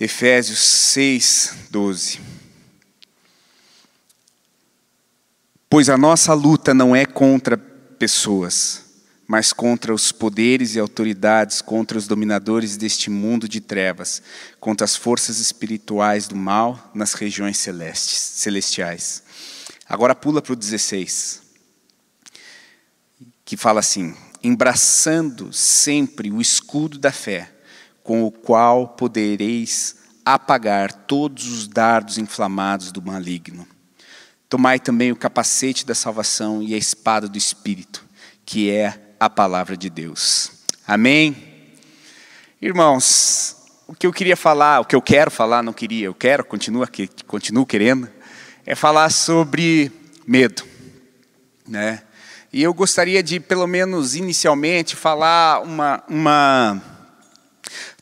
Efésios 6, 12. Pois a nossa luta não é contra pessoas, mas contra os poderes e autoridades, contra os dominadores deste mundo de trevas, contra as forças espirituais do mal nas regiões celestes, celestiais. Agora pula para o 16, que fala assim: embraçando sempre o escudo da fé com o qual podereis apagar todos os dardos inflamados do maligno. Tomai também o capacete da salvação e a espada do Espírito, que é a palavra de Deus. Amém? Irmãos, o que eu queria falar, o que eu quero falar, não queria, eu quero, continuo, continuo querendo, é falar sobre medo. Né? E eu gostaria de, pelo menos inicialmente, falar uma, uma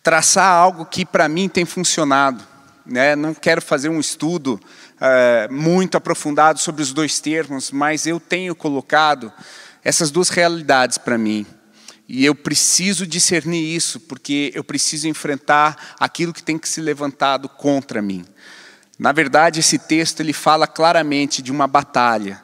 traçar algo que para mim tem funcionado. Né? Não quero fazer um estudo é, muito aprofundado sobre os dois termos, mas eu tenho colocado essas duas realidades para mim. E eu preciso discernir isso, porque eu preciso enfrentar aquilo que tem que se levantado contra mim. Na verdade, esse texto ele fala claramente de uma batalha.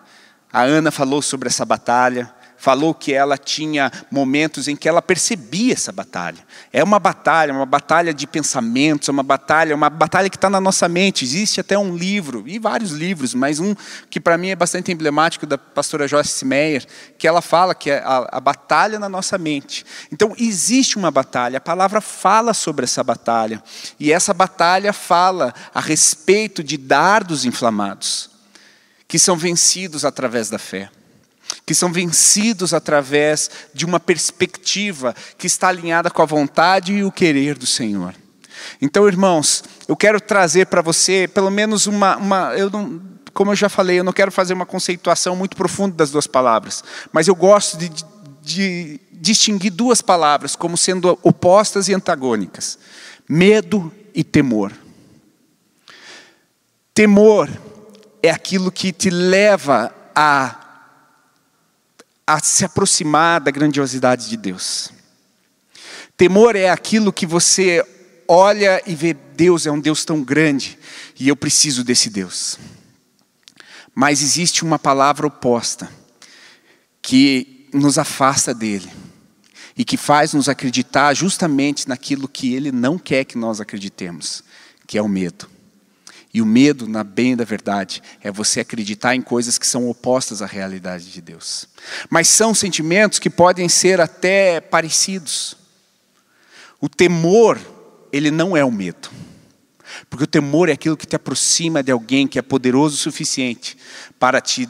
A Ana falou sobre essa batalha, falou que ela tinha momentos em que ela percebia essa batalha. É uma batalha, uma batalha de pensamentos, uma batalha, uma batalha que está na nossa mente. Existe até um livro, e vários livros, mas um que para mim é bastante emblemático, da pastora Joyce Meyer, que ela fala que é a, a batalha na nossa mente. Então, existe uma batalha, a palavra fala sobre essa batalha, e essa batalha fala a respeito de dardos inflamados, que são vencidos através da fé que são vencidos através de uma perspectiva que está alinhada com a vontade e o querer do Senhor. Então, irmãos, eu quero trazer para você pelo menos uma, uma eu não, como eu já falei, eu não quero fazer uma conceituação muito profunda das duas palavras, mas eu gosto de, de, distinguir duas palavras como sendo opostas e antagônicas: medo e temor. Temor é aquilo que te leva a a se aproximar da grandiosidade de Deus. Temor é aquilo que você olha e vê, Deus é um Deus tão grande e eu preciso desse Deus. Mas existe uma palavra oposta que nos afasta dele e que faz nos acreditar justamente naquilo que ele não quer que nós acreditemos, que é o medo. E o medo, na bem da verdade, é você acreditar em coisas que são opostas à realidade de Deus. Mas são sentimentos que podem ser até parecidos. O temor, ele não é o medo. Porque o temor é aquilo que te aproxima de alguém que é poderoso o suficiente para te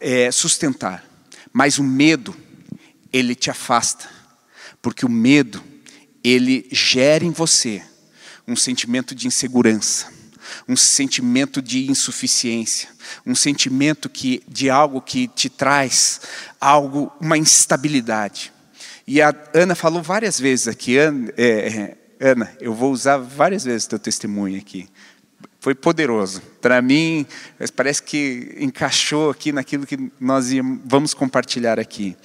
é, sustentar. Mas o medo, ele te afasta. Porque o medo, ele gera em você um sentimento de insegurança um sentimento de insuficiência, um sentimento que, de algo que te traz algo, uma instabilidade. E a Ana falou várias vezes aqui, Ana, é, é, Ana eu vou usar várias vezes teu testemunho aqui. Foi poderoso. Para mim, parece que encaixou aqui naquilo que nós vamos compartilhar aqui.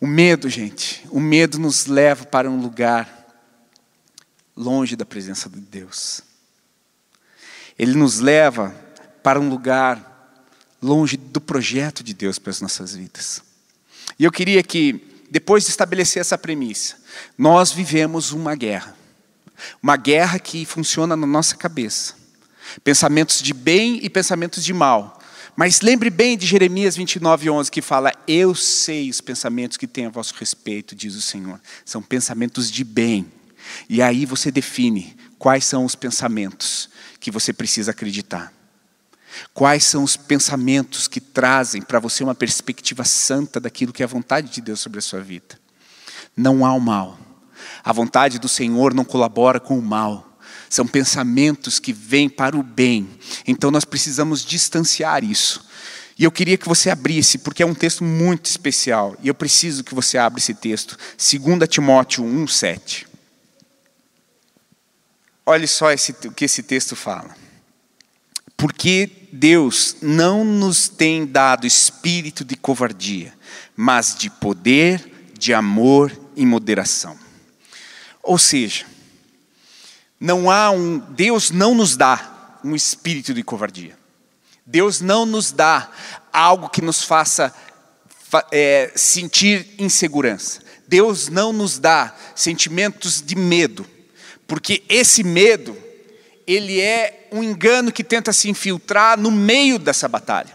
O medo, gente, o medo nos leva para um lugar longe da presença de Deus. Ele nos leva para um lugar longe do projeto de Deus para as nossas vidas. E eu queria que, depois de estabelecer essa premissa, nós vivemos uma guerra. Uma guerra que funciona na nossa cabeça. Pensamentos de bem e pensamentos de mal. Mas lembre bem de Jeremias 29, 11, que fala: Eu sei os pensamentos que tenho a vosso respeito, diz o Senhor. São pensamentos de bem. E aí você define quais são os pensamentos que você precisa acreditar? Quais são os pensamentos que trazem para você uma perspectiva santa daquilo que é a vontade de Deus sobre a sua vida? Não há o mal. A vontade do Senhor não colabora com o mal. São pensamentos que vêm para o bem. Então nós precisamos distanciar isso. E eu queria que você abrisse, porque é um texto muito especial, e eu preciso que você abra esse texto, 2 Timóteo 1,7. Olhe só esse, o que esse texto fala. Porque Deus não nos tem dado espírito de covardia, mas de poder, de amor e moderação. Ou seja, Não há um Deus não nos dá um espírito de covardia. Deus não nos dá algo que nos faça é, sentir insegurança. Deus não nos dá sentimentos de medo, porque esse medo ele é um engano que tenta se infiltrar no meio dessa batalha.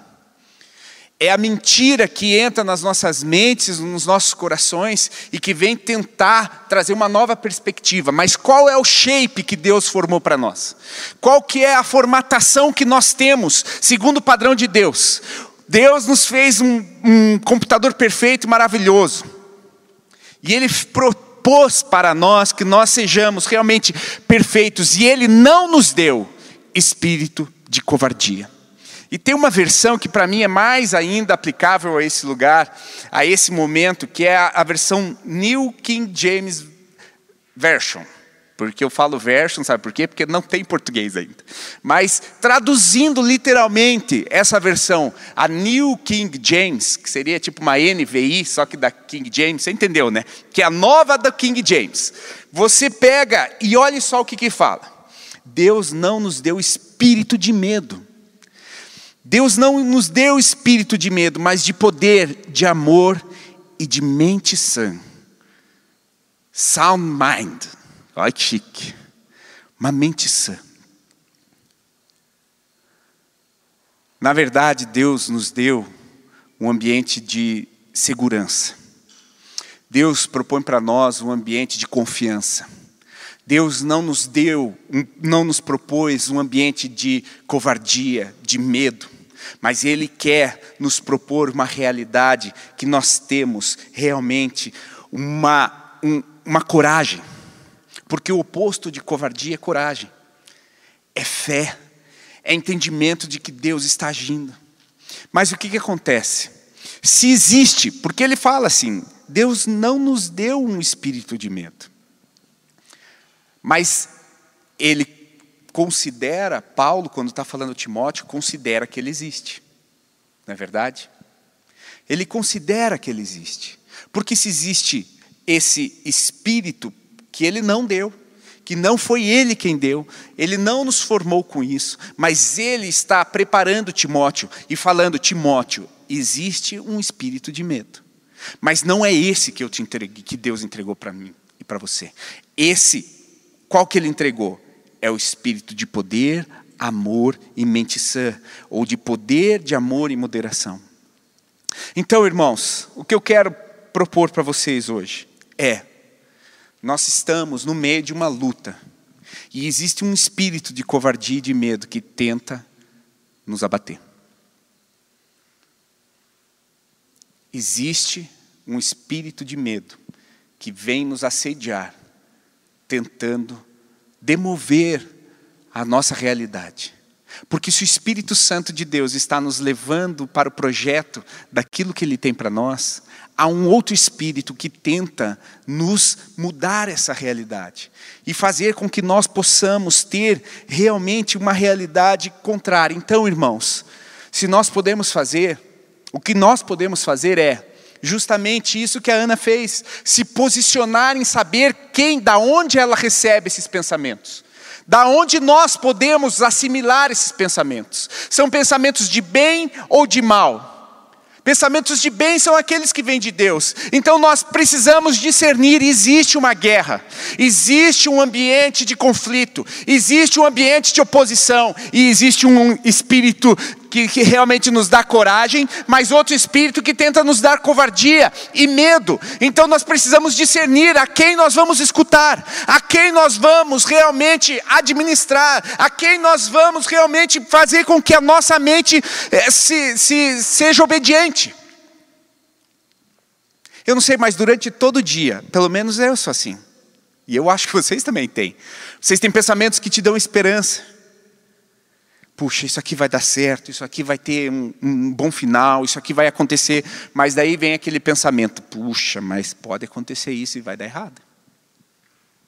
É a mentira que entra nas nossas mentes, nos nossos corações e que vem tentar trazer uma nova perspectiva. Mas qual é o shape que Deus formou para nós? Qual que é a formatação que nós temos segundo o padrão de Deus? Deus nos fez um, um computador perfeito e maravilhoso. E Ele propôs para nós que nós sejamos realmente perfeitos. E Ele não nos deu espírito de covardia. E tem uma versão que para mim é mais ainda aplicável a esse lugar, a esse momento, que é a, a versão New King James Version. Porque eu falo version, sabe por quê? Porque não tem português ainda. Mas traduzindo literalmente essa versão, a New King James, que seria tipo uma NVI, só que da King James, você entendeu, né? Que é a nova da King James. Você pega e olhe só o que que fala. Deus não nos deu espírito de medo Deus não nos deu espírito de medo, mas de poder, de amor e de mente sã. Sound mind. Que chique. Uma mente sã. Na verdade, Deus nos deu um ambiente de segurança. Deus propõe para nós um ambiente de confiança. Deus não nos deu, não nos propôs um ambiente de covardia, de medo mas Ele quer nos propor uma realidade que nós temos realmente uma, um, uma coragem, porque o oposto de covardia é coragem, é fé, é entendimento de que Deus está agindo. Mas o que, que acontece? Se existe, porque ele fala assim: Deus não nos deu um espírito de medo, mas Ele considera, Paulo, quando está falando Timóteo, considera que ele existe. Não é verdade? Ele considera que ele existe. Porque se existe esse espírito que ele não deu, que não foi ele quem deu, ele não nos formou com isso, mas ele está preparando Timóteo e falando: Timóteo, existe um espírito de medo. Mas não é esse que eu te entreguei, que Deus entregou para mim e para você. Esse, qual que ele entregou? é o espírito de poder, amor e mente sã, ou de poder, de amor e moderação. Então, irmãos, o que eu quero propor para vocês hoje é: nós estamos no meio de uma luta, e existe um espírito de covardia e de medo que tenta nos abater. Existe um espírito de medo que vem nos assediar, tentando demover a nossa realidade. Porque se o Espírito Santo de Deus está nos levando para o projeto daquilo que Ele tem para nós, há um outro Espírito que tenta nos mudar essa realidade e fazer com que nós possamos ter realmente uma realidade contrária. Então, irmãos, se nós podemos fazer, o que nós podemos fazer é justamente isso que a Ana fez, se posicionar em saber quem, da onde ela recebe esses pensamentos. Da onde nós podemos assimilar esses pensamentos? São pensamentos de bem ou de mal? Pensamentos de bem são aqueles que vêm de Deus. Então nós precisamos discernir: existe uma guerra, existe um ambiente de conflito, existe um ambiente de oposição, e existe um espírito que, que, realmente nos dá coragem, mas outro espírito que tenta nos dar covardia e medo. Então nós precisamos discernir a quem nós vamos escutar, a quem nós vamos realmente administrar, a quem nós vamos realmente fazer com que a nossa mente eh, se, se, seja obediente. Eu não sei, mas durante todo o dia, pelo menos eu sou assim, e eu acho que vocês também têm. Vocês têm pensamentos que te dão esperança puxa, isso aqui vai dar certo, isso aqui vai ter um, um, bom final, isso aqui vai acontecer. Mas daí vem aquele pensamento, puxa, mas pode acontecer isso e vai dar errado.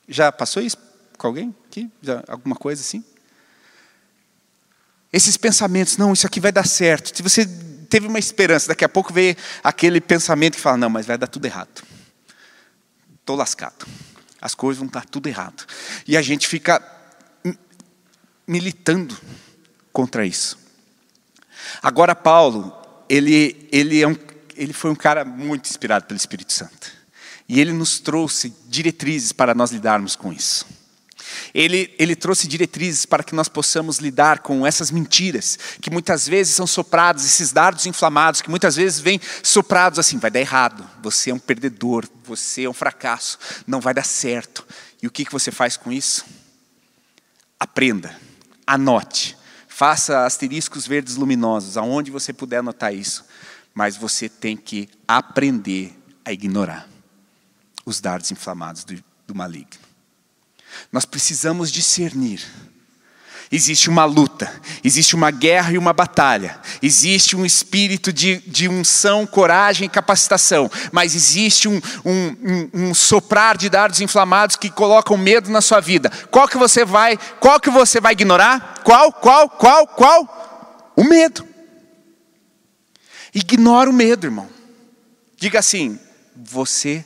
Já passou isso com alguém aqui? Já, alguma coisa assim? Esses pensamentos, não, isso aqui vai dar certo. Se você teve uma esperança, daqui a pouco vem aquele pensamento que fala, não, mas vai dar tudo errado. Estou lascado. As coisas vão estar tudo errado. E a gente fica militando contra isso. Agora, Paulo, ele, ele, é um, ele foi um cara muito inspirado pelo Espírito Santo. E ele nos trouxe diretrizes para nós lidarmos com isso. Ele, ele trouxe diretrizes para que nós possamos lidar com essas mentiras, que muitas vezes são sopradas, esses dardos inflamados, que muitas vezes vêm soprados assim: vai dar errado, você é um perdedor, você é um fracasso, não vai dar certo. E o que, que você faz com isso? Aprenda, anote, faça asteriscos verdes luminosos, aonde você puder anotar isso, mas você tem que aprender a ignorar os dardos inflamados do, do maligno. Nós precisamos discernir. Existe uma luta, existe uma guerra e uma batalha, existe um espírito de, de unção, coragem e capacitação, mas existe um, um, um, um, soprar de dardos inflamados que colocam medo na sua vida. Qual que você vai, qual que você vai ignorar? Qual, qual, qual, qual? O medo. Ignora o medo, irmão. Diga assim: você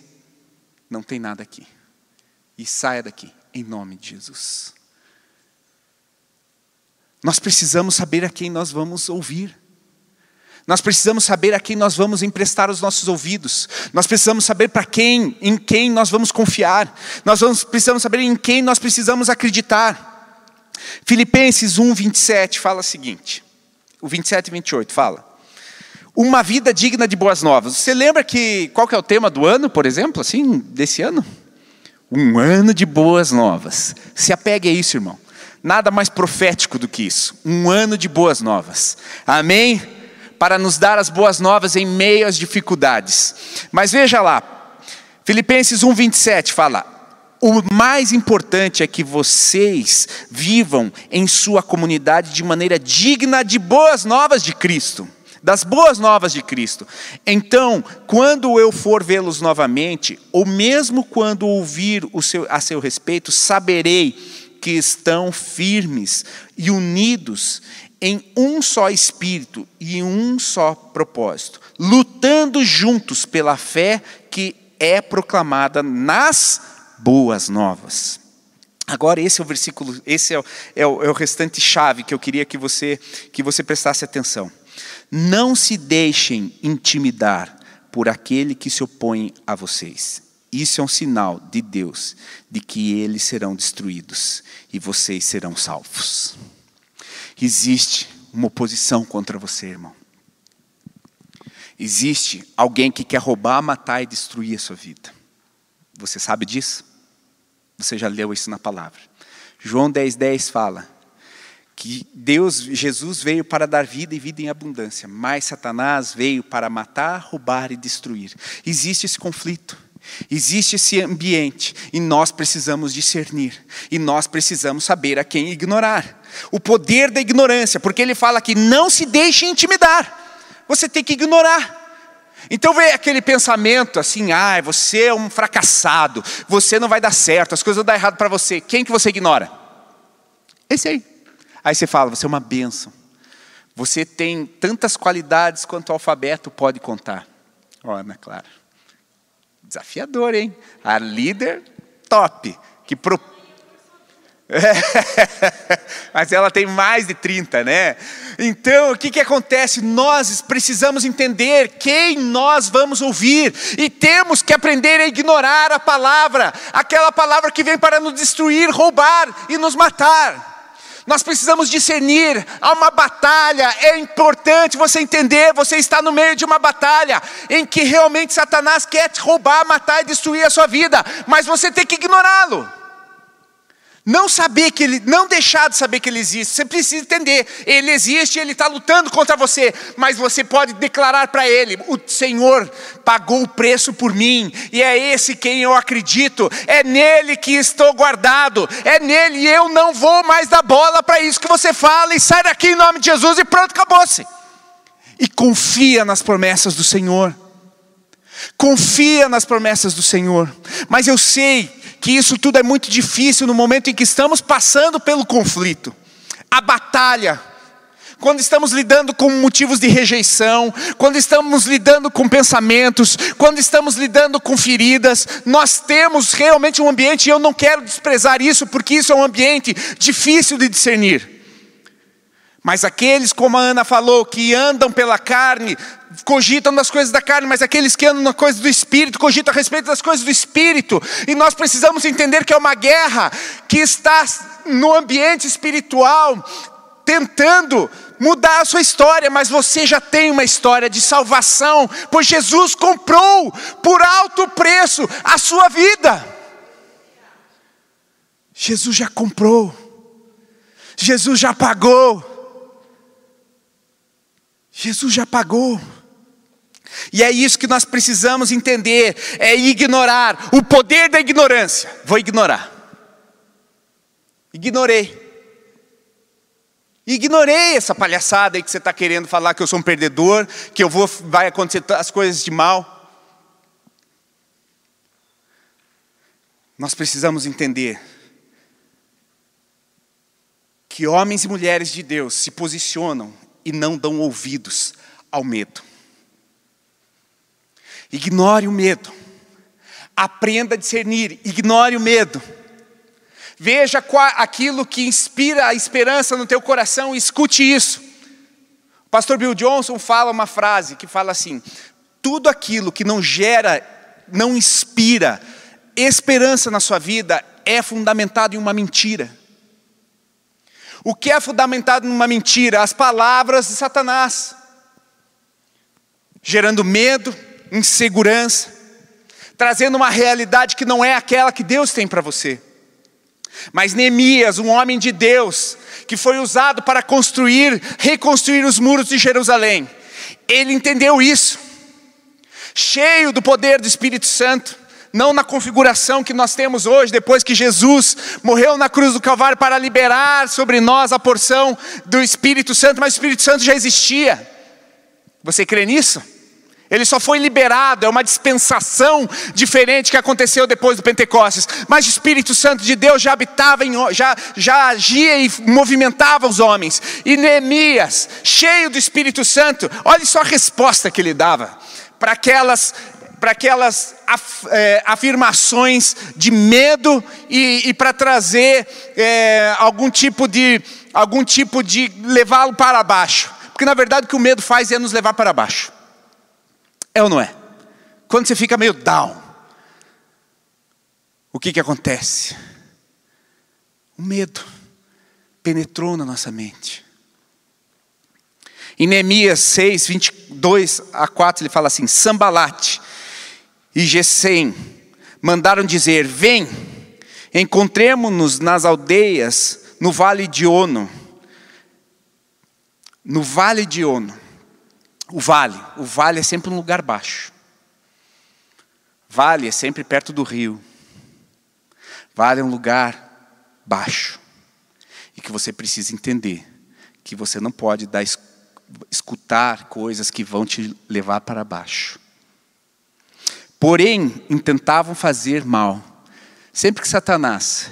não tem nada aqui. E saia daqui em nome de Jesus. Nós precisamos saber a quem nós vamos ouvir. Nós precisamos saber a quem nós vamos emprestar os nossos ouvidos. Nós precisamos saber para quem, em quem nós vamos confiar. Nós vamos, precisamos saber em quem nós precisamos acreditar. Filipenses 1, 27 fala o seguinte: o 27 e 28 fala. Uma vida digna de boas novas. Você lembra que qual que é o tema do ano, por exemplo, assim, desse ano? Um ano de boas novas. Se apegue a isso, irmão. Nada mais profético do que isso. Um ano de boas novas. Amém? Para nos dar as boas novas em meio às dificuldades. Mas veja lá, Filipenses 1,27 fala: o mais importante é que vocês vivam em sua comunidade de maneira digna de boas novas de Cristo das boas novas de Cristo. Então, quando eu for vê-los novamente, ou mesmo quando ouvir seu, a seu respeito, saberei que estão firmes e unidos em um só espírito e um só propósito, lutando juntos pela fé que é proclamada nas boas novas. Agora esse é o versículo, esse é o, é o, é o restante chave que eu queria que você que você prestasse atenção. Não se deixem intimidar por aquele que se opõe a vocês. Isso é um sinal de Deus de que eles serão destruídos e vocês serão salvos. Existe uma oposição contra você, irmão. Existe alguém que quer roubar, matar e destruir a sua vida. Você sabe disso? Você já leu isso na palavra. João 10,10 10 fala: que Deus, Jesus veio para dar vida e vida em abundância, mas Satanás veio para matar, roubar e destruir. Existe esse conflito. Existe esse ambiente e nós precisamos discernir, e nós precisamos saber a quem ignorar. O poder da ignorância, porque ele fala que não se deixe intimidar, você tem que ignorar. Então vem aquele pensamento assim, ah, você é um fracassado, você não vai dar certo, as coisas vão dar errado para você. Quem que você ignora? Esse aí. Aí você fala, você é uma bênção. Você tem tantas qualidades quanto o alfabeto pode contar. Ó, Ana Clara. Desafiador, hein? A líder top. Que pro... Mas ela tem mais de 30, né? Então, o que, que acontece? Nós precisamos entender quem nós vamos ouvir, e temos que aprender a ignorar a palavra, aquela palavra que vem para nos destruir, roubar e nos matar. Nós precisamos discernir, há uma batalha, é importante você entender, você está no meio de uma batalha em que realmente Satanás quer te roubar, matar e destruir a sua vida, mas você tem que ignorá-lo. Não saber que ele, não deixar de saber que ele existe. Você precisa entender, ele existe, ele está lutando contra você, mas você pode declarar para ele: o Senhor pagou o preço por mim, e é esse quem eu acredito, é nele que estou guardado, é nele, e eu não vou mais dar bola para isso que você fala, e sai daqui em nome de Jesus, e pronto, acabou-se. E confia nas promessas do Senhor. Confia nas promessas do Senhor. Mas eu sei que isso tudo é muito difícil no momento em que estamos passando pelo conflito, a batalha, quando estamos lidando com motivos de rejeição, quando estamos lidando com pensamentos, quando estamos lidando com feridas, nós temos realmente um ambiente, e eu não quero desprezar isso, porque isso é um ambiente difícil de discernir. Mas aqueles, como a Ana falou, que andam pela carne, cogitam das coisas da carne, mas aqueles que andam nas coisas do espírito, cogitam a respeito das coisas do espírito. E nós precisamos entender que é uma guerra que está no ambiente espiritual, tentando mudar a sua história, mas você já tem uma história de salvação, pois Jesus comprou por alto preço a sua vida. Jesus já comprou, Jesus já pagou. Jesus já pagou. E é isso que nós precisamos entender: é ignorar o poder da ignorância. Vou ignorar. Ignorei. Ignorei essa palhaçada aí que você está querendo falar que eu sou um perdedor, que eu vou, vai acontecer as coisas de mal. Nós precisamos entender que homens e mulheres de Deus se posicionam e não dão ouvidos ao medo. Ignore o medo. Aprenda a discernir, ignore o medo. Veja qual, aquilo que inspira a esperança no teu coração e escute isso. O pastor Bill Johnson fala uma frase que fala assim: tudo aquilo que não gera, não inspira esperança na sua vida é fundamentado em uma mentira. O que é fundamentado numa mentira? As palavras de Satanás, gerando medo, insegurança, trazendo uma realidade que não é aquela que Deus tem para você. Mas Neemias, um homem de Deus, que foi usado para construir, reconstruir os muros de Jerusalém, ele entendeu isso, cheio do poder do Espírito Santo, não na configuração que nós temos hoje, depois que Jesus morreu na cruz do Calvário para liberar sobre nós a porção do Espírito Santo, mas o Espírito Santo já existia. Você crê nisso? Ele só foi liberado, é uma dispensação diferente que aconteceu depois do Pentecostes. Mas o Espírito Santo de Deus já habitava, em, já, já agia e movimentava os homens. E Neemias, cheio do Espírito Santo, olha só a resposta que ele dava para aquelas para aquelas af, é, afirmações de medo e, e para trazer é, algum tipo de algum tipo de levá-lo para baixo. Porque na verdade o que o medo faz é nos levar para baixo. É ou não é? Quando você fica meio down, o que que acontece? O medo penetrou na nossa mente. Em Neemias 6, 22 a 4, ele fala assim: Sambalate, e Gesem mandaram dizer: Vem, encontremos-nos nas aldeias no vale de Ono. No vale de Ono. O vale, o vale é sempre um lugar baixo. Vale é sempre perto do rio. Vale é um lugar baixo. E que você precisa entender que você não pode dar, escutar coisas que vão te levar para baixo. Porém, intentavam fazer mal. Sempre que Satanás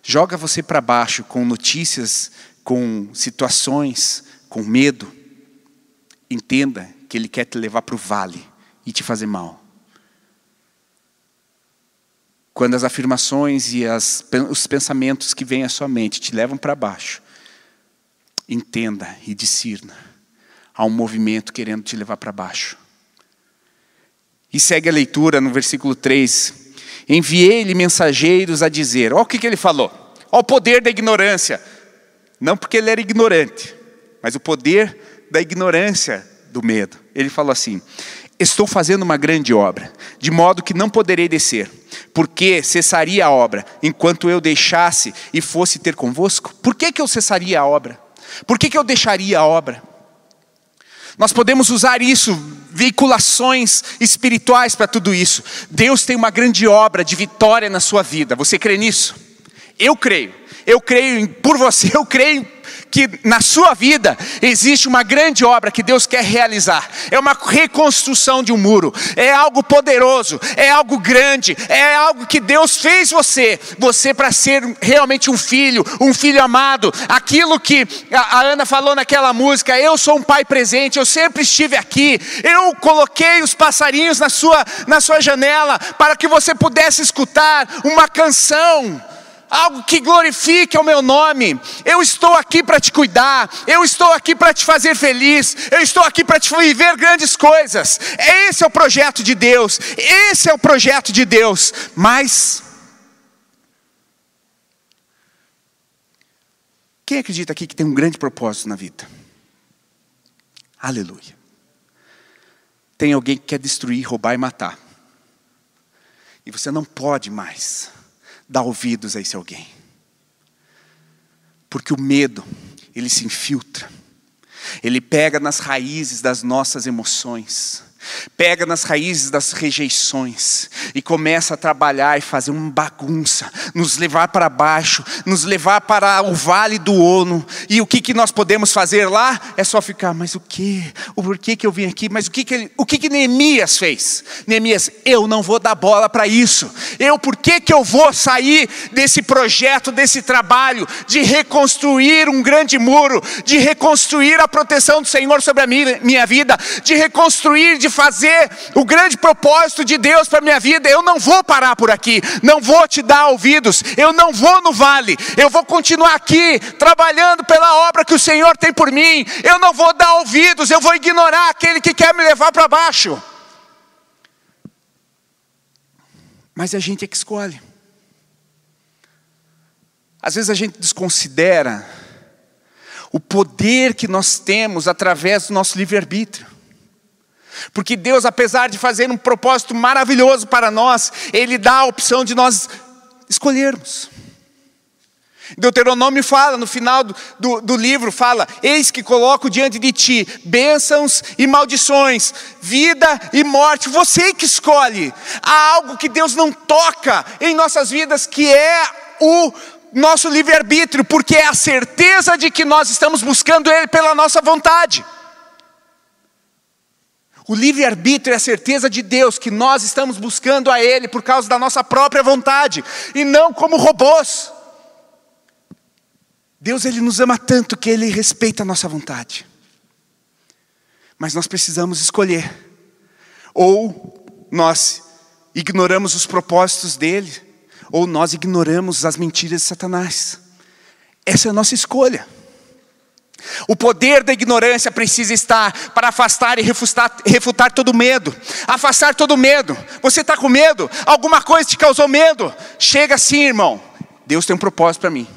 joga você para baixo com notícias, com situações, com medo, entenda que ele quer te levar para o vale e te fazer mal. Quando as afirmações e as, os pensamentos que vêm à sua mente te levam para baixo, entenda e discirna. Há um movimento querendo te levar para baixo. E segue a leitura no versículo 3. Enviei-lhe mensageiros a dizer: Olha o que, que ele falou. Olha o poder da ignorância. Não porque ele era ignorante, mas o poder da ignorância do medo. Ele falou assim: Estou fazendo uma grande obra, de modo que não poderei descer, porque cessaria a obra, enquanto eu deixasse e fosse ter convosco. Por que, que eu cessaria a obra? Por que, que eu deixaria a obra? Nós podemos usar isso, veiculações espirituais para tudo isso. Deus tem uma grande obra de vitória na sua vida. Você crê nisso? Eu creio. Eu creio por você, eu creio que na sua vida existe uma grande obra que Deus quer realizar. É uma reconstrução de um muro. É algo poderoso, é algo grande, é algo que Deus fez você, você para ser realmente um filho, um filho amado. Aquilo que a Ana falou naquela música, eu sou um pai presente, eu sempre estive aqui. Eu coloquei os passarinhos na sua na sua janela para que você pudesse escutar uma canção algo que glorifique o meu nome. Eu estou aqui para te cuidar, eu estou aqui para te fazer feliz, eu estou aqui para te viver grandes coisas. Esse é o projeto de Deus, esse é o projeto de Deus. Mas, quem acredita aqui que tem um grande propósito na vida? Aleluia. Tem alguém que quer destruir, roubar e matar. E você não pode mais dar ouvidos a esse alguém. Porque o medo, ele se infiltra. Ele pega nas raízes das nossas emoções pega nas raízes das rejeições e começa a trabalhar e fazer uma bagunça, nos levar para baixo, nos levar para o vale do Ono. E o que, que nós podemos fazer lá? É só ficar, mas o que? O porquê que eu vim aqui? Mas o que, que, o que, que Neemias fez? Neemias, eu não vou dar bola para isso. Eu, por que, que eu vou sair desse projeto, desse trabalho de reconstruir um grande muro, de reconstruir a proteção do Senhor sobre a minha, minha vida, de reconstruir, de fazer o grande propósito de Deus para minha vida, eu não vou parar por aqui, não vou te dar ouvidos, eu não vou no vale, eu vou continuar aqui, trabalhando pela obra que o Senhor tem por mim, eu não vou dar ouvidos, eu vou ignorar aquele que quer me levar para baixo. Mas a gente é que escolhe. Às vezes a gente desconsidera o poder que nós temos através do nosso livre-arbítrio. Porque Deus, apesar de fazer um propósito maravilhoso para nós, Ele dá a opção de nós escolhermos. Deuteronômio fala, no final do, do, do, livro, fala: Eis que coloco diante de ti bênçãos e maldições, vida e morte, você que escolhe. Há algo que Deus não toca em nossas vidas, que é o nosso livre-arbítrio, porque é a certeza de que nós estamos buscando Ele pela nossa vontade. O livre-arbítrio é a certeza de Deus que nós estamos buscando a Ele por causa da nossa própria vontade e não como robôs. Deus ele nos ama tanto que Ele respeita a nossa vontade. Mas nós precisamos escolher. Ou nós ignoramos os propósitos dEle, ou nós ignoramos as mentiras de Satanás. Essa é a nossa escolha. O poder da ignorância precisa estar para afastar e refutar, refutar todo medo. Afastar todo medo. Você está com medo? Alguma coisa te causou medo? Chega assim, irmão. Deus tem um propósito para mim.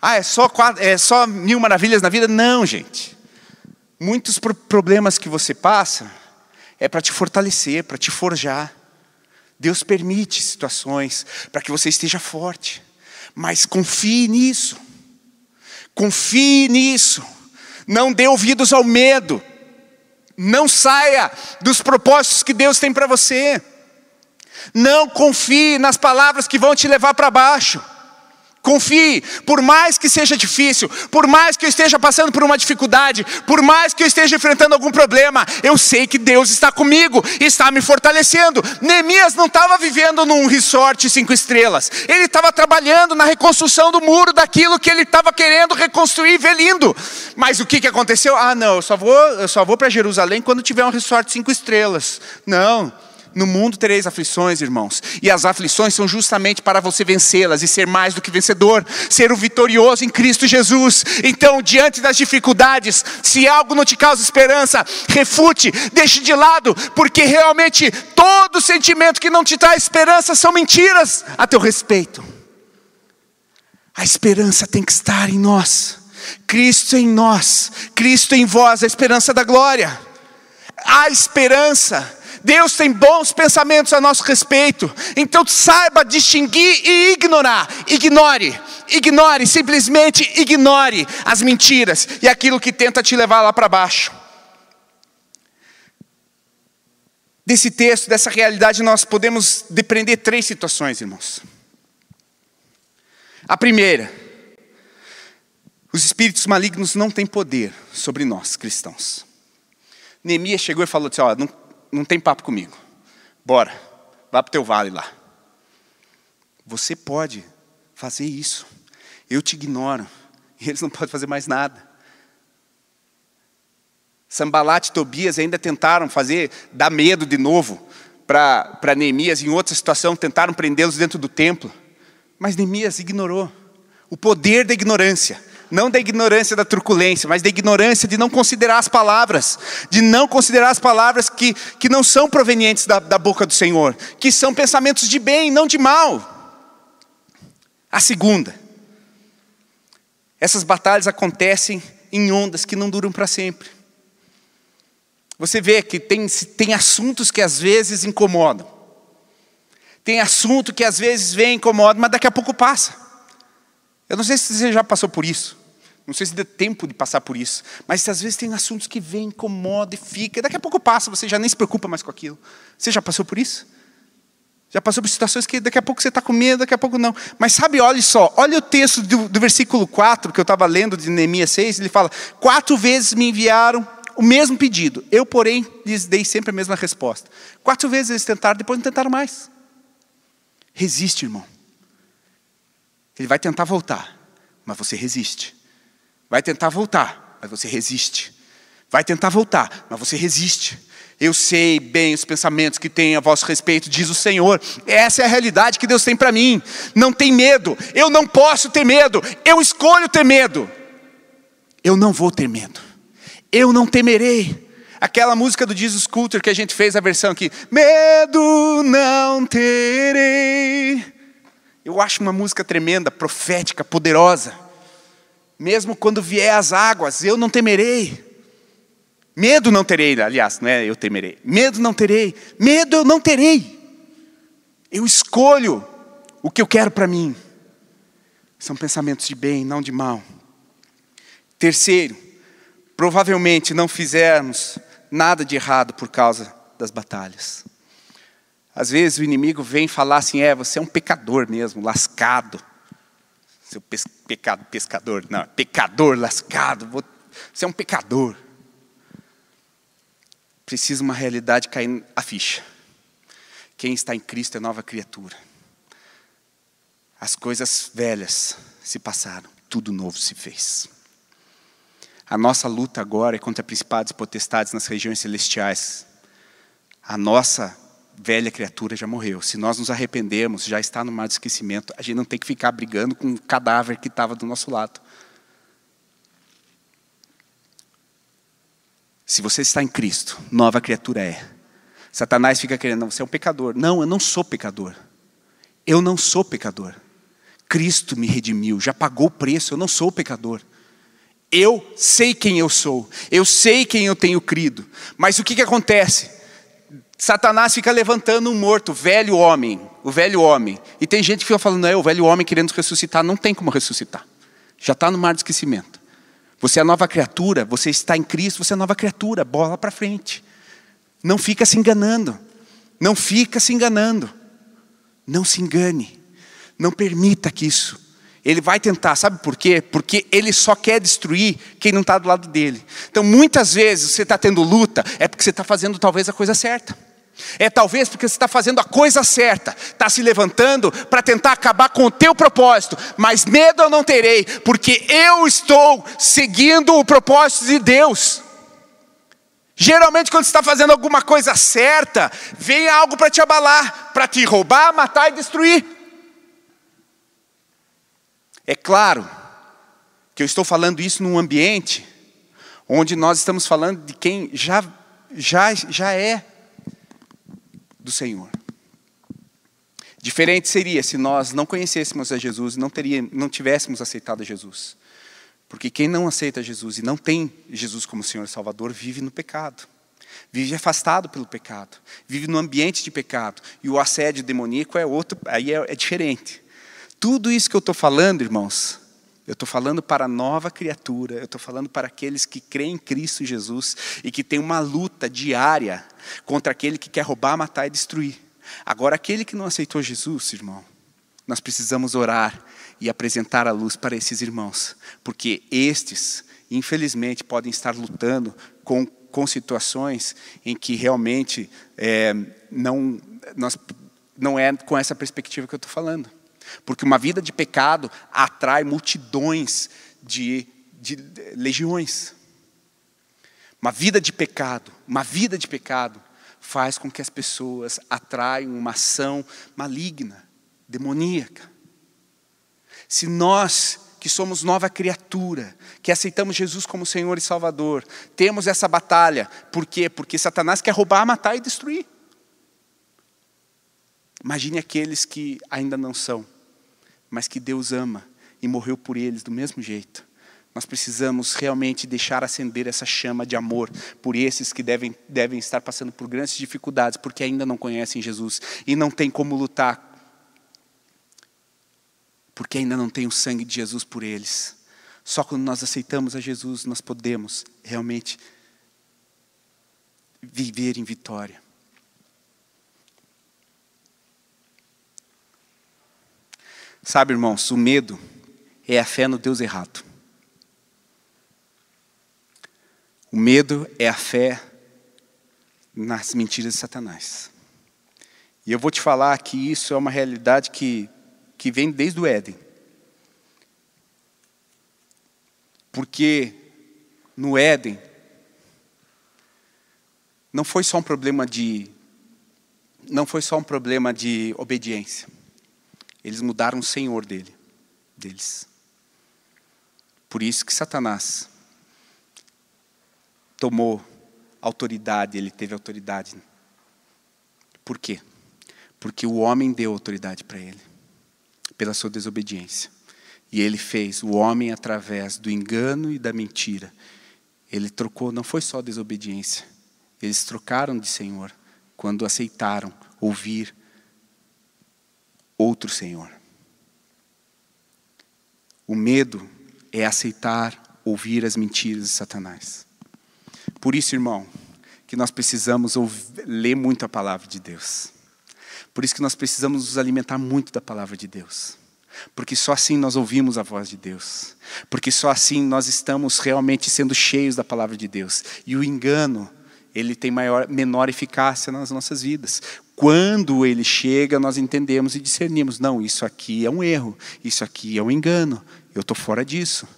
Ah, é só, é só mil maravilhas na vida? Não, gente. Muitos problemas que você passa é para te fortalecer, para te forjar. Deus permite situações para que você esteja forte. Mas confie nisso. Confie nisso. Não dê ouvidos ao medo. Não saia dos propósitos que Deus tem para você. Não confie nas palavras que vão te levar para baixo. Confie, por mais que seja difícil, por mais que eu esteja passando por uma dificuldade, por mais que eu esteja enfrentando algum problema, eu sei que Deus está comigo, está me fortalecendo. Neemias não estava vivendo num resort cinco estrelas, ele estava trabalhando na reconstrução do muro daquilo que ele estava querendo reconstruir e ver lindo. Mas o que, que aconteceu? Ah, não, eu só vou, só vou para Jerusalém quando tiver um resort cinco estrelas. Não. No mundo tereis aflições, irmãos, e as aflições são justamente para você vencê-las e ser mais do que vencedor, ser o vitorioso em Cristo Jesus. Então, diante das dificuldades, se algo não te causa esperança, refute, deixe de lado, porque realmente todo sentimento que não te traz esperança são mentiras a teu respeito. A esperança tem que estar em nós, Cristo em nós, Cristo em vós, a esperança da glória. A esperança Deus tem bons pensamentos a nosso respeito. Então saiba distinguir e ignorar. Ignore, ignore, simplesmente ignore as mentiras e aquilo que tenta te levar lá para baixo. Desse texto, dessa realidade, nós podemos depreender três situações, irmãos. A primeira, os espíritos malignos não têm poder sobre nós, cristãos. Neemias chegou e falou assim: ó, não, não tem papo comigo. Bora, vá para o teu vale lá. Você pode fazer isso. Eu te ignoro. E eles não podem fazer mais nada. Sambalat e Tobias ainda tentaram fazer, dar medo de novo para Neemias. Em outra situação, tentaram prendê-los dentro do templo. Mas Neemias ignorou o poder da ignorância. Não da ignorância da truculência, mas da ignorância de não considerar as palavras, de não considerar as palavras que, que não são provenientes da, da boca do Senhor, que são pensamentos de bem, não de mal. A segunda, essas batalhas acontecem em ondas que não duram para sempre. Você vê que tem, tem assuntos que às vezes incomodam, tem assunto que às vezes vem e incomoda, mas daqui a pouco passa. Eu não sei se você já passou por isso. Não sei se deu tempo de passar por isso. Mas às vezes tem assuntos que vem, incomoda e fica. E daqui a pouco passa, você já nem se preocupa mais com aquilo. Você já passou por isso? Já passou por situações que daqui a pouco você está com medo, daqui a pouco não. Mas sabe, olha só, olha o texto do, do versículo 4 que eu estava lendo de Neemias 6, ele fala: quatro vezes me enviaram o mesmo pedido. Eu, porém, lhes dei sempre a mesma resposta. Quatro vezes eles tentaram, depois não tentaram mais. Resiste, irmão. Ele vai tentar voltar, mas você resiste. Vai tentar voltar, mas você resiste. Vai tentar voltar, mas você resiste. Eu sei bem os pensamentos que tem a vosso respeito, diz o Senhor. Essa é a realidade que Deus tem para mim. Não tem medo. Eu não posso ter medo. Eu escolho ter medo. Eu não vou ter medo. Eu não temerei. Aquela música do Jesus Culture que a gente fez a versão aqui. Medo não terei. Eu acho uma música tremenda, profética, poderosa. Mesmo quando vier as águas, eu não temerei. Medo não terei, aliás, não é eu temerei. Medo não terei. Medo eu não terei. Eu escolho o que eu quero para mim. São pensamentos de bem, não de mal. Terceiro, provavelmente não fizermos nada de errado por causa das batalhas. Às vezes o inimigo vem falar assim: é, você é um pecador mesmo, lascado. Seu pecado, pescador, não, pecador lascado, você é um pecador. Precisa uma realidade cair a ficha. Quem está em Cristo é nova criatura. As coisas velhas se passaram, tudo novo se fez. A nossa luta agora é contra principados e potestades nas regiões celestiais. A nossa velha criatura já morreu. Se nós nos arrependermos, já está no mar de esquecimento. A gente não tem que ficar brigando com o cadáver que estava do nosso lado. Se você está em Cristo, nova criatura é. Satanás fica querendo, você é um pecador. Não, eu não sou pecador. Eu não sou pecador. Cristo me redimiu, já pagou o preço, eu não sou pecador. Eu sei quem eu sou, eu sei quem eu tenho crido. Mas o que, que acontece? Satanás fica levantando um morto, velho homem, o velho homem. E tem gente que fica falando, é o velho homem querendo ressuscitar, não tem como ressuscitar. Já está no mar de esquecimento. Você é nova criatura, você está em Cristo, você é nova criatura, bola para frente. Não fica se enganando. Não fica se enganando. Não se engane. Não permita que isso. Ele vai tentar, sabe por quê? Porque ele só quer destruir quem não está do lado dele. Então, muitas vezes você está tendo luta, é porque você está fazendo talvez a coisa certa. É talvez porque você está fazendo a coisa certa, está se levantando para tentar acabar com o teu propósito, mas medo eu não terei, porque eu estou seguindo o propósito de Deus. Geralmente, quando você está fazendo alguma coisa certa, vem algo para te abalar, para te roubar, matar e destruir. É claro que eu estou falando isso num ambiente onde nós estamos falando de quem já, já, já é do Senhor. Diferente seria se nós não conhecêssemos a Jesus e não, não tivéssemos aceitado a Jesus. Porque quem não aceita Jesus e não tem Jesus como Senhor e Salvador vive no pecado. Vive afastado pelo pecado. Vive no ambiente de pecado. E o assédio demoníaco é outro, aí é, é diferente. Tudo isso que eu estou falando, irmãos, eu estou falando para a nova criatura, eu estou falando para aqueles que creem em Cristo Jesus e que têm uma luta diária contra aquele que quer roubar, matar e destruir. Agora, aquele que não aceitou Jesus, irmão, nós precisamos orar e apresentar a luz para esses irmãos, porque estes, infelizmente, podem estar lutando com, com situações em que realmente é, não, nós, não é com essa perspectiva que eu estou falando. Porque uma vida de pecado atrai multidões de, de legiões. Uma vida de pecado, uma vida de pecado faz com que as pessoas atraiam uma ação maligna, demoníaca. Se nós, que somos nova criatura, que aceitamos Jesus como Senhor e Salvador, temos essa batalha, por quê? Porque Satanás quer roubar, matar e destruir. Imagine aqueles que ainda não são, mas que Deus ama e morreu por eles do mesmo jeito. Nós precisamos realmente deixar acender essa chama de amor por esses que devem, devem estar passando por grandes dificuldades, porque ainda não conhecem Jesus e não tem como lutar, porque ainda não tem o sangue de Jesus por eles. Só quando nós aceitamos a Jesus, nós podemos realmente viver em vitória. Sabe, irmãos, o medo é a fé no Deus errado. O medo é a fé nas mentiras de Satanás. E eu vou te falar que isso é uma realidade que, que vem desde o Éden. Porque no Éden, não foi só um problema de não foi só um problema de obediência. Eles mudaram o senhor dele, deles. Por isso que Satanás tomou autoridade, ele teve autoridade. Por quê? Porque o homem deu autoridade para ele, pela sua desobediência. E ele fez o homem através do engano e da mentira. Ele trocou, não foi só desobediência, eles trocaram de Senhor quando aceitaram ouvir outro Senhor. O medo é aceitar ouvir as mentiras de Satanás. Por isso, irmão, que nós precisamos ouvir, ler muito a palavra de Deus. Por isso que nós precisamos nos alimentar muito da palavra de Deus. Porque só assim nós ouvimos a voz de Deus. Porque só assim nós estamos realmente sendo cheios da palavra de Deus. E o engano, ele tem maior, menor eficácia nas nossas vidas. Quando ele chega, nós entendemos e discernimos: não, isso aqui é um erro, isso aqui é um engano, eu estou fora disso.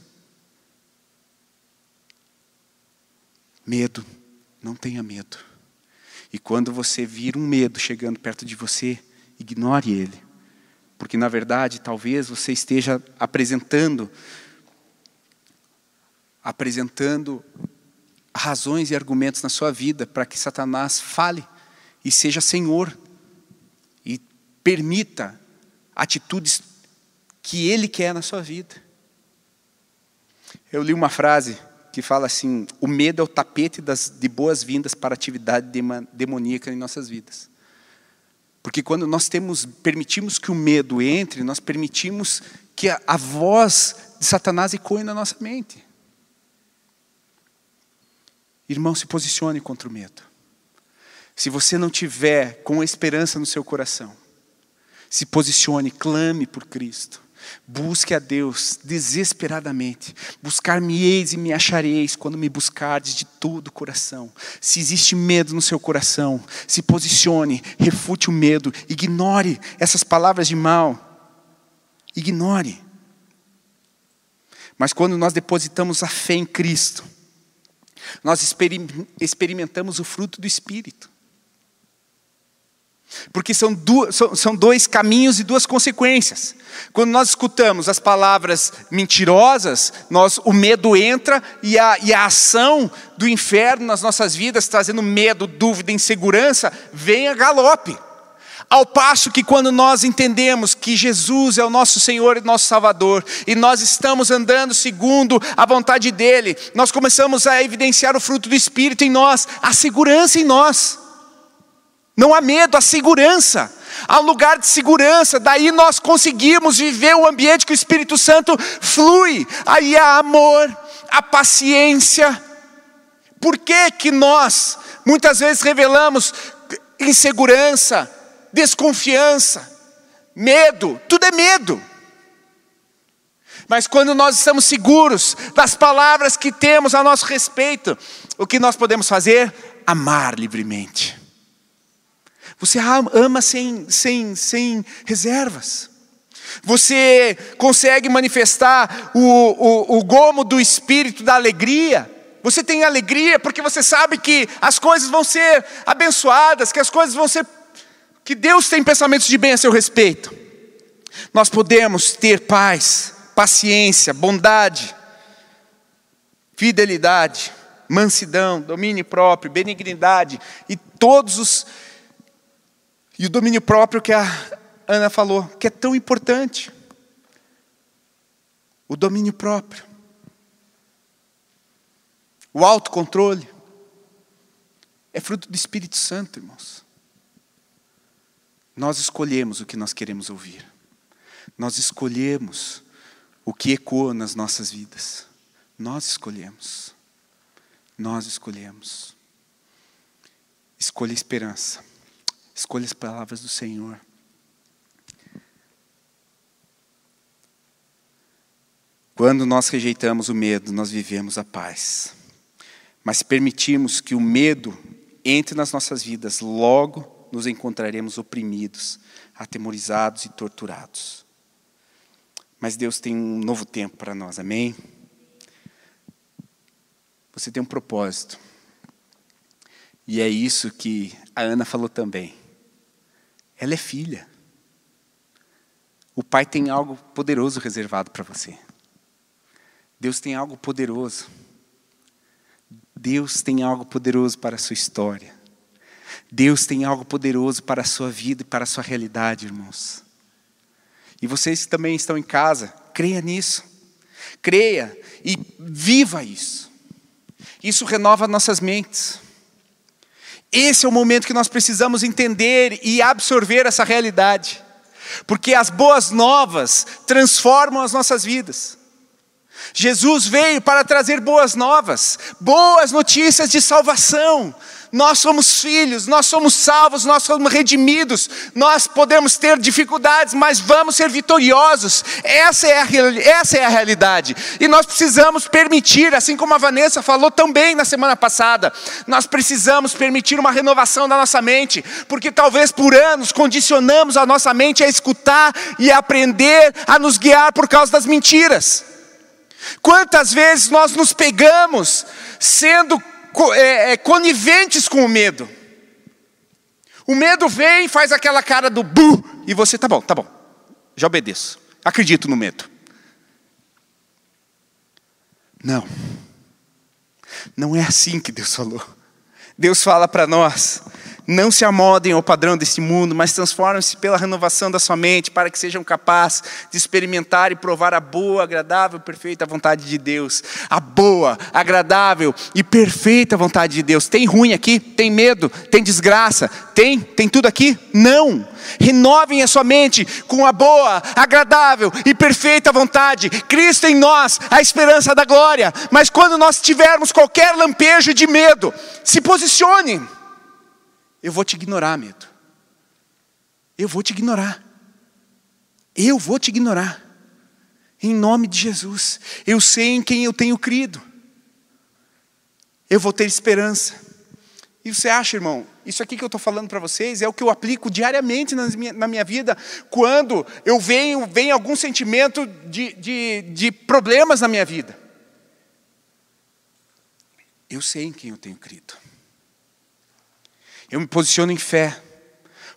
Medo, não tenha medo. E quando você vir um medo chegando perto de você, ignore ele. Porque na verdade, talvez você esteja apresentando apresentando razões e argumentos na sua vida para que Satanás fale e seja senhor e permita atitudes que ele quer na sua vida. Eu li uma frase que fala assim: o medo é o tapete das, de boas-vindas para a atividade demoníaca em nossas vidas. Porque quando nós temos, permitimos que o medo entre, nós permitimos que a, a voz de Satanás ecoe na nossa mente. Irmão, se posicione contra o medo. Se você não tiver com esperança no seu coração, se posicione, clame por Cristo. Busque a Deus desesperadamente. Buscar-me-eis e me achareis quando me buscardes de todo o coração. Se existe medo no seu coração, se posicione, refute o medo, ignore essas palavras de mal. Ignore. Mas quando nós depositamos a fé em Cristo, nós experimentamos o fruto do Espírito. Porque são, duas, são, dois caminhos e duas consequências. Quando nós escutamos as palavras mentirosas, nós, o medo entra e a, e a ação do inferno nas nossas vidas, trazendo medo, dúvida, insegurança, vem a galope. Ao passo que quando nós entendemos que Jesus é o nosso Senhor e nosso Salvador, e nós estamos andando segundo a vontade dEle, nós começamos a evidenciar o fruto do Espírito em nós, a segurança em nós. Não há medo, há segurança. Há um lugar de segurança, daí nós conseguimos viver o ambiente que o Espírito Santo flui. Aí há amor, há paciência. Por que que nós muitas vezes revelamos insegurança, desconfiança, medo? Tudo é medo. Mas quando nós estamos seguros das palavras que temos a nosso respeito, o que nós podemos fazer? Amar livremente. Você ama sem, sem, sem reservas. Você consegue manifestar o, o, o gomo do espírito da alegria. Você tem alegria porque você sabe que as coisas vão ser abençoadas, que as coisas vão ser. que Deus tem pensamentos de bem a seu respeito. Nós podemos ter paz, paciência, bondade, fidelidade, mansidão, domínio próprio, benignidade e todos os e o domínio próprio que a Ana falou, que é tão importante. O domínio próprio. O autocontrole. É fruto do Espírito Santo, irmãos. Nós escolhemos o que nós queremos ouvir. Nós escolhemos o que ecoa nas nossas vidas. Nós escolhemos. Nós escolhemos. Escolha esperança. Escolha as palavras do Senhor. Quando nós rejeitamos o medo, nós vivemos a paz. Mas permitirmos que o medo entre nas nossas vidas, logo nos encontraremos oprimidos, atemorizados e torturados. Mas Deus tem um novo tempo para nós, amém? Você tem um propósito. E é isso que a Ana falou também. Ela é filha. O Pai tem algo poderoso reservado para você. Deus tem algo poderoso. Deus tem algo poderoso para a sua história. Deus tem algo poderoso para a sua vida e para a sua realidade, irmãos. E vocês que também estão em casa, creia nisso. Creia e viva isso. Isso renova nossas mentes. Esse é o momento que nós precisamos entender e absorver essa realidade. Porque as boas novas transformam as nossas vidas. Jesus veio para trazer boas novas, boas notícias de salvação, nós somos filhos, nós somos salvos, nós somos redimidos, nós podemos ter dificuldades, mas vamos ser vitoriosos. Essa é, a, essa é a realidade. E nós precisamos permitir, assim como a Vanessa falou também na semana passada, nós precisamos permitir uma renovação da nossa mente, porque talvez por anos condicionamos a nossa mente a escutar e aprender a nos guiar por causa das mentiras. Quantas vezes nós nos pegamos sendo é, é, coniventes com o medo. O medo vem, faz aquela cara do bu, e você, tá bom, tá bom, já obedeço, acredito no medo. Não, não é assim que Deus falou. Deus fala para nós: não se amodem ao padrão desse mundo, mas transformem-se pela renovação da sua mente, para que sejam capazes de experimentar e provar a boa, agradável e perfeita vontade de Deus. A boa, agradável e perfeita vontade de Deus. Tem ruim aqui? Tem medo? Tem desgraça? Tem? Tem tudo aqui? Não. Renovem a sua mente com a boa, agradável e perfeita vontade. Cristo em nós, a esperança da glória. Mas quando nós tivermos qualquer lampejo de medo, se posicione eu vou te ignorar, medo. Eu vou te ignorar. Eu vou te ignorar. Em nome de Jesus. Eu sei em quem eu tenho crido. Eu vou ter esperança. E você acha, irmão, isso aqui que eu estou falando para vocês é o que eu aplico diariamente na minha, na minha vida, quando eu venho, vem algum sentimento de, de, de problemas na minha vida. Eu sei em quem eu tenho crido. Eu me posiciono em fé.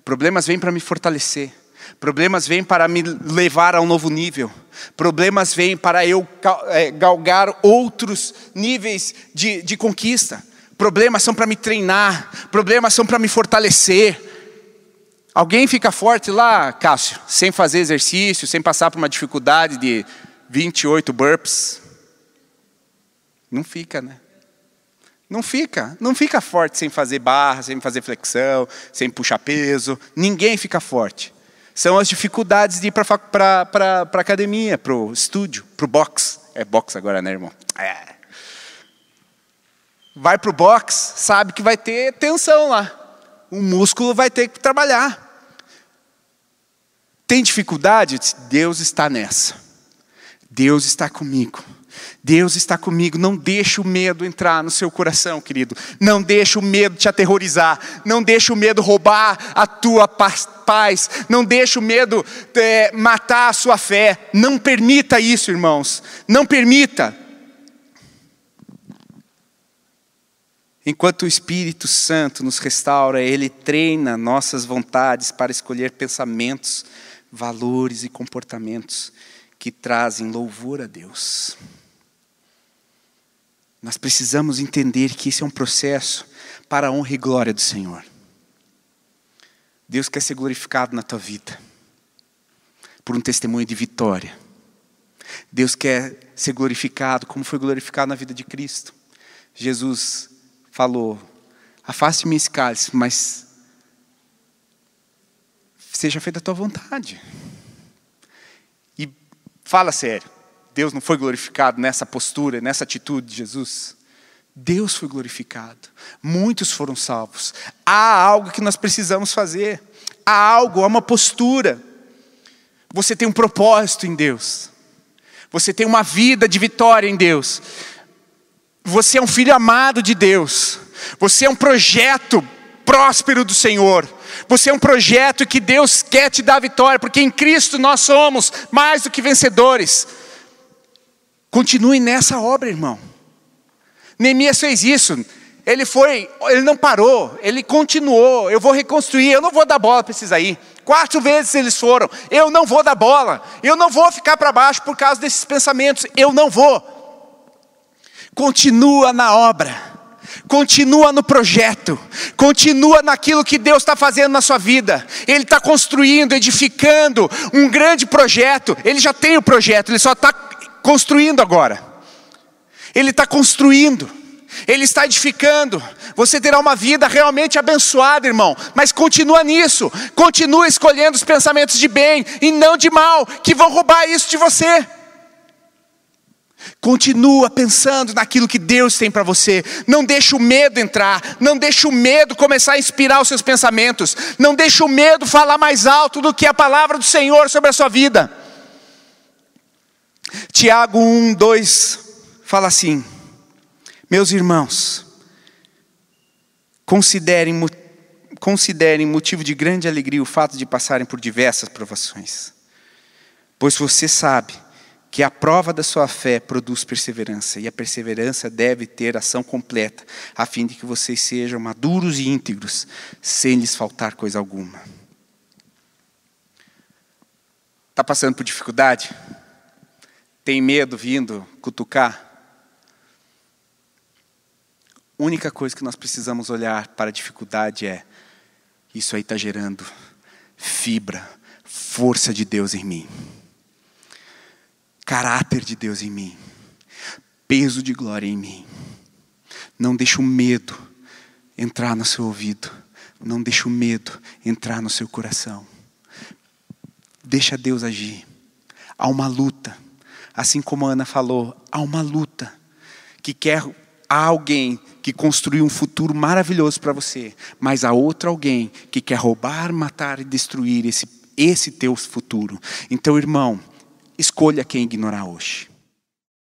Problemas vêm para me fortalecer. Problemas vêm para me levar a um novo nível. Problemas vêm para eu é, galgar outros níveis de, de conquista. Problemas são para me treinar. Problemas são para me fortalecer. Alguém fica forte lá, Cássio, sem fazer exercício, sem passar por uma dificuldade de 28 burps? Não fica, né? Não fica, não fica forte sem fazer barra, sem fazer flexão, sem puxar peso. Ninguém fica forte. São as dificuldades de ir para a academia, para o estúdio, para o box. É box agora, né, irmão? É. Vai para o box, sabe que vai ter tensão lá. O músculo vai ter que trabalhar. Tem dificuldade? Deus está nessa. Deus está comigo. Deus está comigo, não deixe o medo entrar no seu coração, querido. Não deixe o medo te aterrorizar. Não deixe o medo roubar a tua paz. Não deixe o medo é, matar a sua fé. Não permita isso, irmãos. Não permita. Enquanto o Espírito Santo nos restaura, Ele treina nossas vontades para escolher pensamentos valores e comportamentos que trazem louvor a Deus. Nós precisamos entender que esse é um processo para a honra e glória do Senhor. Deus quer ser glorificado na tua vida por um testemunho de vitória. Deus quer ser glorificado como foi glorificado na vida de Cristo. Jesus falou: Afaste-me esse cálice, mas seja feita a tua vontade. E fala sério, Deus não foi glorificado nessa postura, nessa atitude de Jesus? Deus foi glorificado, muitos foram salvos. Há algo que nós precisamos fazer, há algo, há uma postura. Você tem um propósito em Deus, você tem uma vida de vitória em Deus, você é um filho amado de Deus, você é um projeto próspero do Senhor. Você é um projeto que Deus quer te dar vitória, porque em Cristo nós somos mais do que vencedores. Continue nessa obra, irmão. Neemias fez isso. Ele foi, ele não parou, ele continuou. Eu vou reconstruir, eu não vou dar bola para esses aí. Quatro vezes eles foram. Eu não vou dar bola. Eu não vou ficar para baixo por causa desses pensamentos. Eu não vou. Continua na obra continua no projeto, continua naquilo que Deus está fazendo na sua vida. Ele está construindo, edificando um grande projeto. Ele já tem o projeto, ele só está construindo agora. Ele está construindo, ele está edificando. Você terá uma vida realmente abençoada, irmão. Mas continua nisso, continua escolhendo os pensamentos de bem e não de mal, que vão roubar isso de você. Continua pensando naquilo que Deus tem para você. Não deixe o medo entrar. Não deixe o medo começar a inspirar os seus pensamentos. Não deixe o medo falar mais alto do que a palavra do Senhor sobre a sua vida. Tiago 1, 2 fala assim: Meus irmãos, considerem, considerem motivo de grande alegria o fato de passarem por diversas provações, pois você sabe que a prova da sua fé produz perseverança, e a perseverança deve ter ação completa, a fim de que vocês sejam maduros e íntegros, sem lhes faltar coisa alguma. Está passando por dificuldade? Tem medo vindo cutucar? Única coisa que nós precisamos olhar para a dificuldade é: isso aí está gerando fibra, força de Deus em mim caráter de Deus em mim, peso de glória em mim. Não deixe o medo entrar no seu ouvido, não deixe o medo entrar no seu coração. Deixa Deus agir. Há uma luta, assim como a Ana falou, há uma luta que quer há alguém que construiu um futuro maravilhoso para você, mas há outro alguém que quer roubar, matar e destruir esse esse teu futuro. Então, irmão, Escolha quem ignorar hoje.